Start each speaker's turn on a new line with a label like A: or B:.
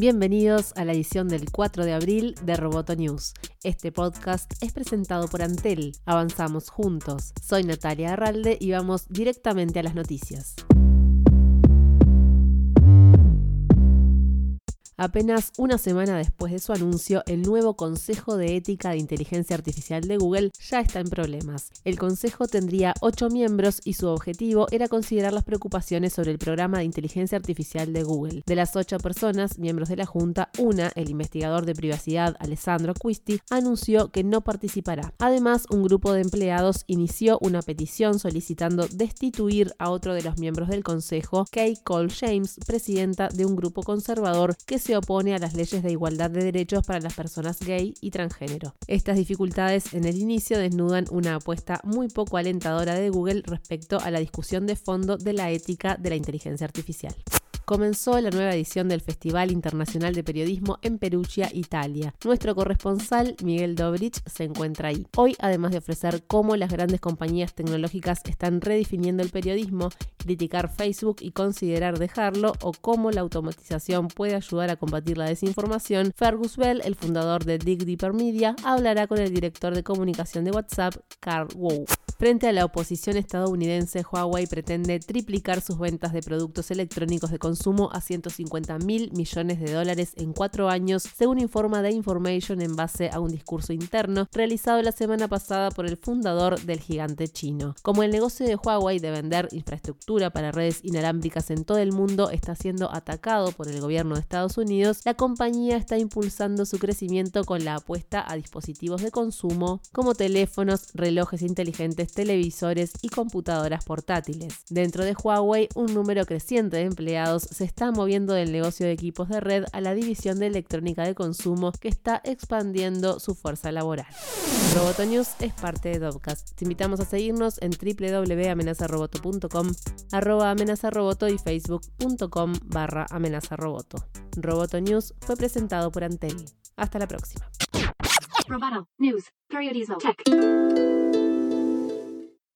A: Bienvenidos a la edición del 4 de abril de Roboto News. Este podcast es presentado por Antel. Avanzamos juntos. Soy Natalia Arralde y vamos directamente a las noticias. Apenas una semana después de su anuncio, el nuevo Consejo de Ética de Inteligencia Artificial de Google ya está en problemas. El Consejo tendría ocho miembros y su objetivo era considerar las preocupaciones sobre el programa de inteligencia artificial de Google. De las ocho personas, miembros de la Junta, una, el investigador de privacidad Alessandro Quisti, anunció que no participará. Además, un grupo de empleados inició una petición solicitando destituir a otro de los miembros del Consejo, Kay Cole James, presidenta de un grupo conservador que se opone a las leyes de igualdad de derechos para las personas gay y transgénero. Estas dificultades en el inicio desnudan una apuesta muy poco alentadora de Google respecto a la discusión de fondo de la ética de la inteligencia artificial comenzó la nueva edición del Festival Internacional de Periodismo en Perugia, Italia. Nuestro corresponsal, Miguel Dobrich, se encuentra ahí. Hoy, además de ofrecer cómo las grandes compañías tecnológicas están redefiniendo el periodismo, criticar Facebook y considerar dejarlo, o cómo la automatización puede ayudar a combatir la desinformación, Fergus Bell, el fundador de Dig Deeper Media, hablará con el director de comunicación de WhatsApp, Carl Wu. Frente a la oposición estadounidense, Huawei pretende triplicar sus ventas de productos electrónicos de consumo a 150 mil millones de dólares en cuatro años, según informa The Information en base a un discurso interno realizado la semana pasada por el fundador del gigante chino. Como el negocio de Huawei de vender infraestructura para redes inalámbricas en todo el mundo está siendo atacado por el gobierno de Estados Unidos, la compañía está impulsando su crecimiento con la apuesta a dispositivos de consumo como teléfonos, relojes inteligentes, televisores y computadoras portátiles. Dentro de Huawei, un número creciente de empleados se está moviendo del negocio de equipos de red a la división de electrónica de consumo que está expandiendo su fuerza laboral. Roboto News es parte de Dovcast. Te invitamos a seguirnos en www.amenazaroboto.com, amenazaroboto y facebook.com barra amenazaroboto. Roboto News fue presentado por Antel. Hasta la próxima. News, Tech.